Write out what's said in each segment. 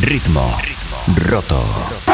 Ritmo. Roto.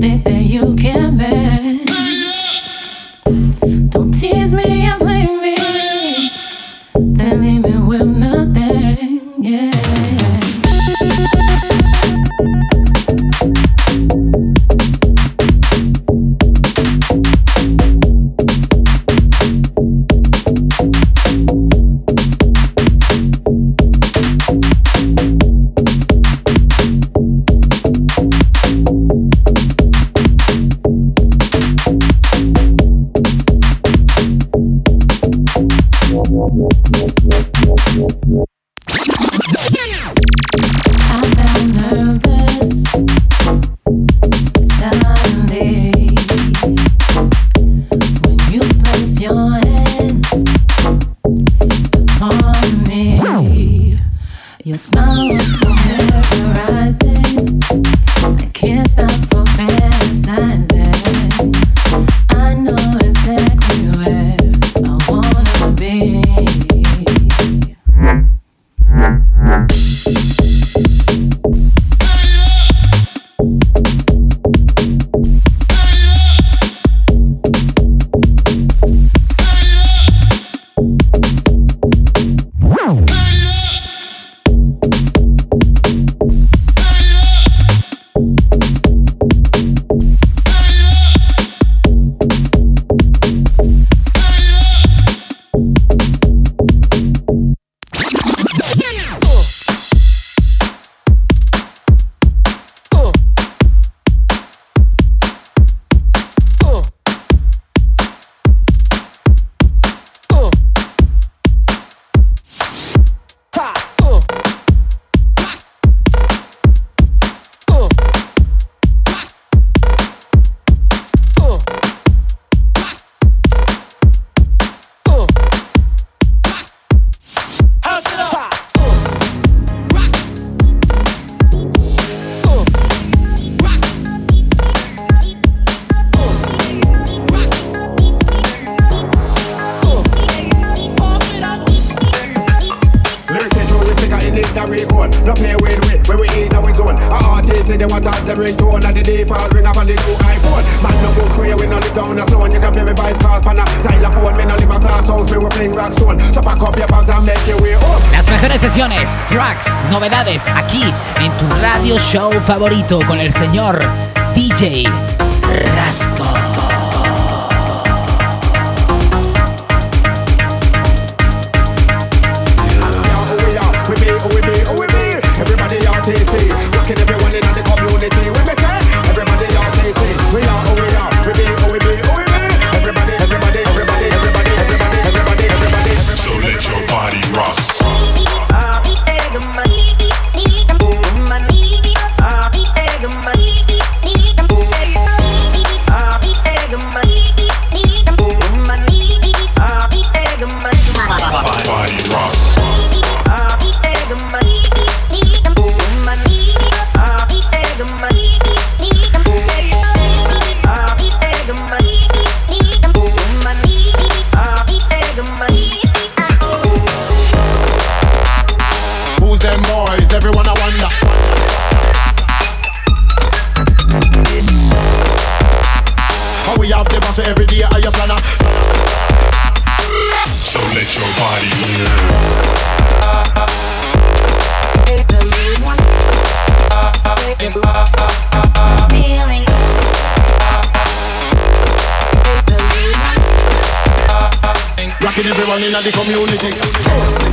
think they favorito con el señor DJ knocking everyone in the community.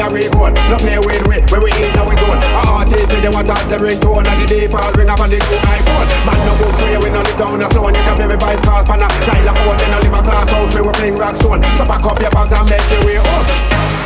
the way road. No play with we, where we in our zone. Our artists say they want all the ringtone and the default ring up on the new iPhone. Man, no go sway, we no live down a stone. You can play me vice cars, pan a style of phone. then no live a glass house, we will fling rock stone. So pack up your bags and make your way up.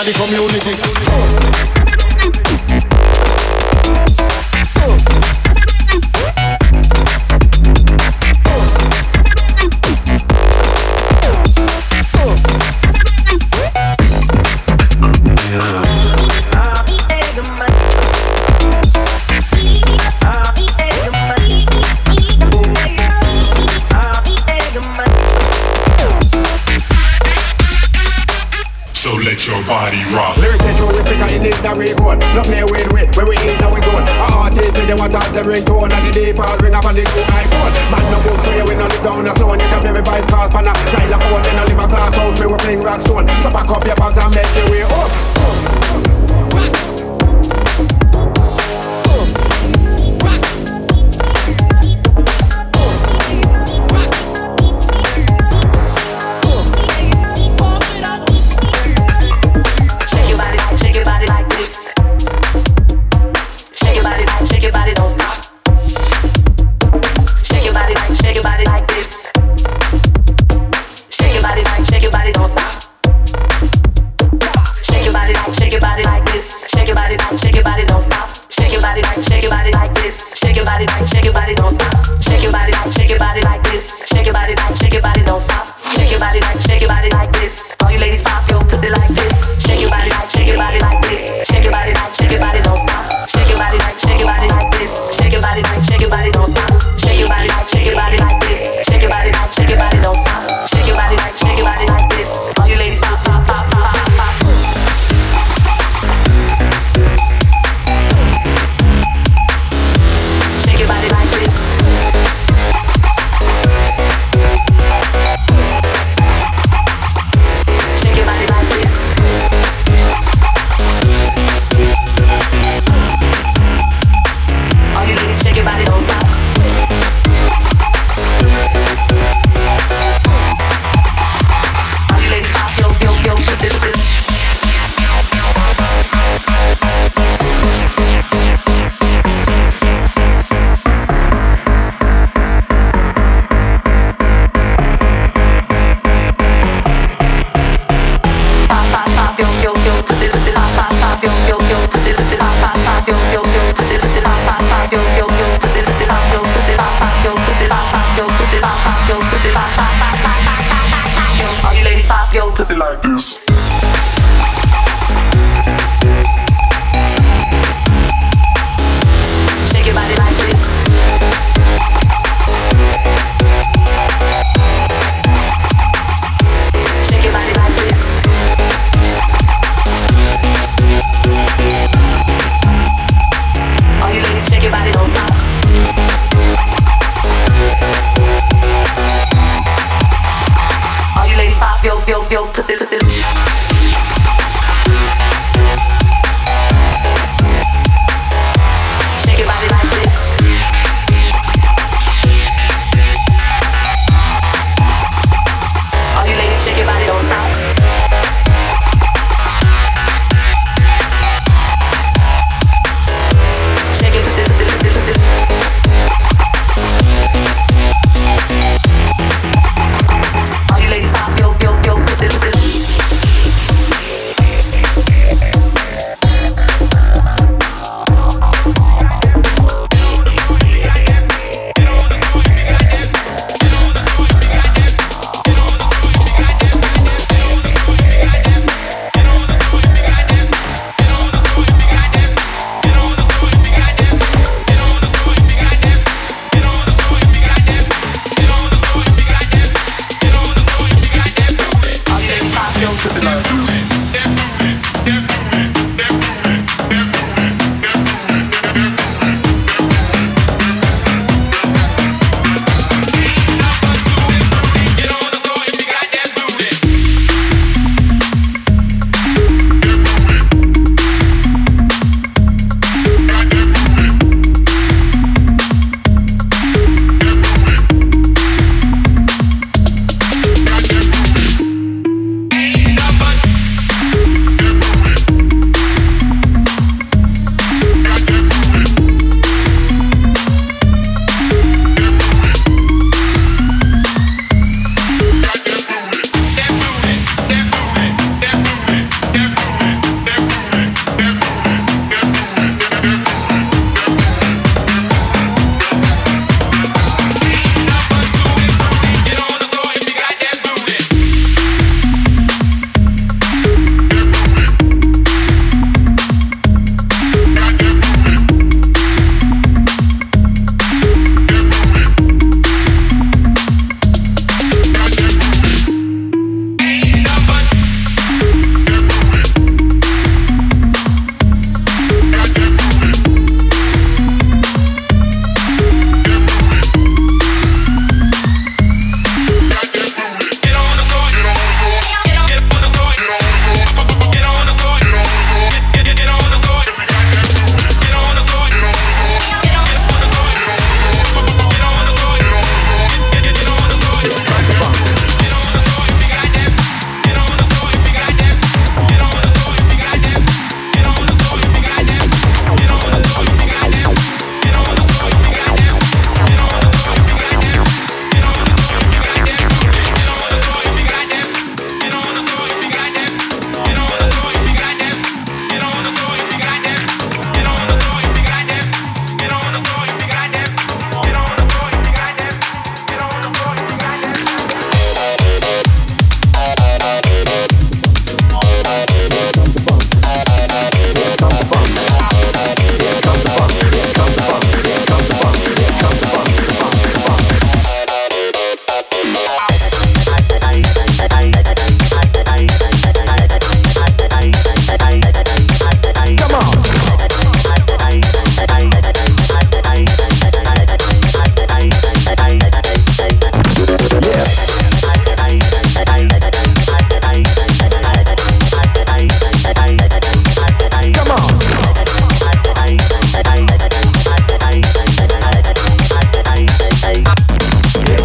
inna the community shake your body, don't stop. Shake your body, shake your body like this. Shake your body, shake your body.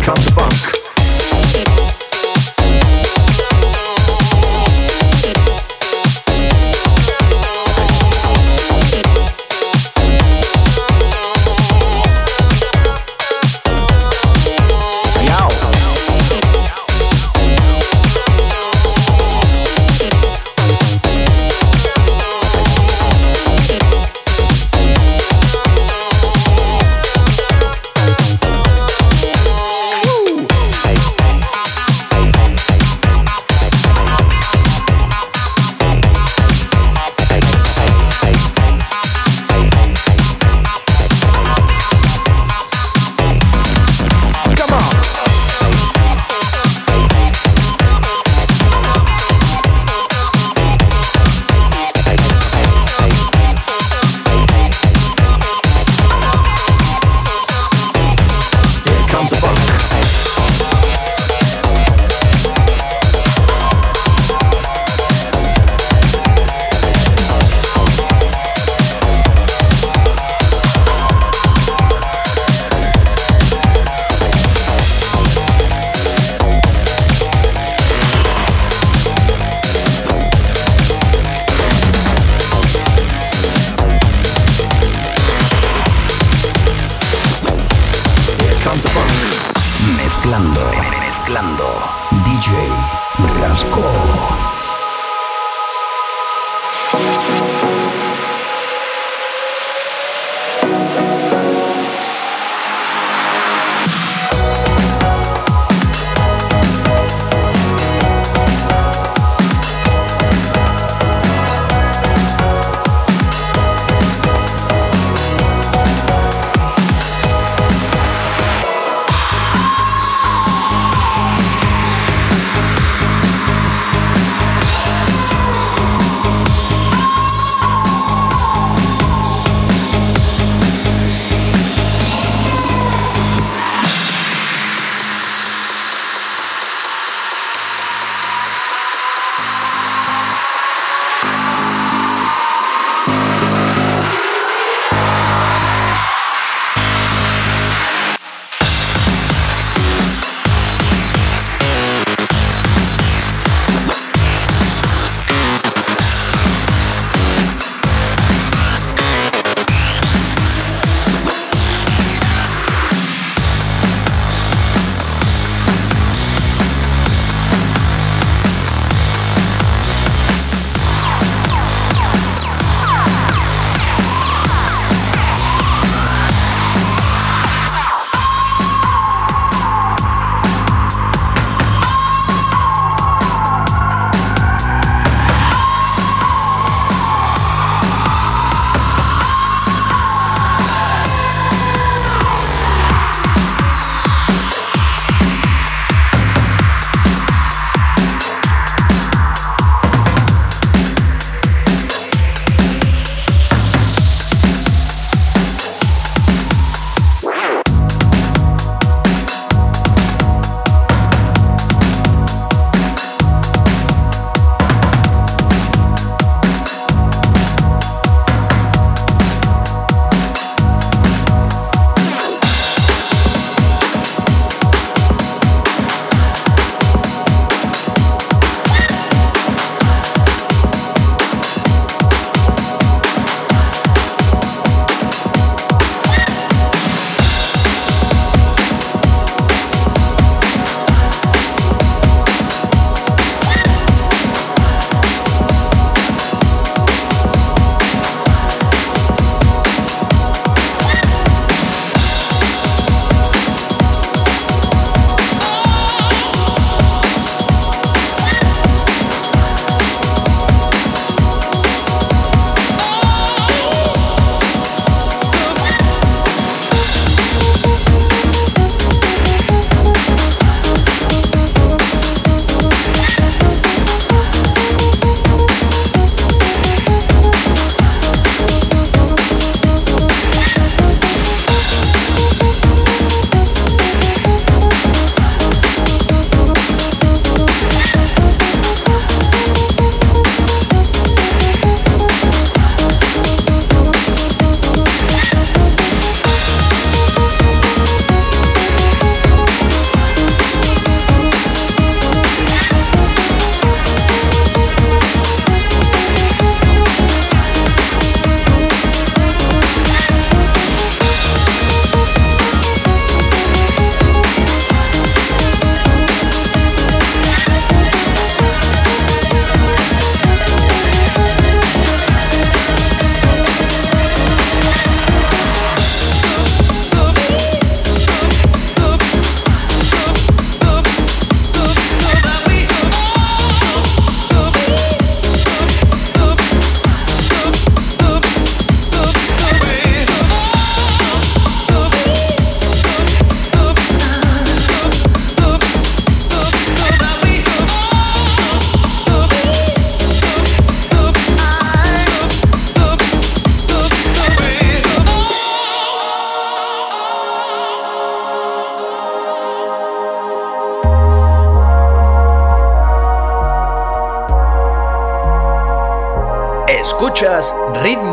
Comes the funk.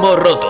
Ritmo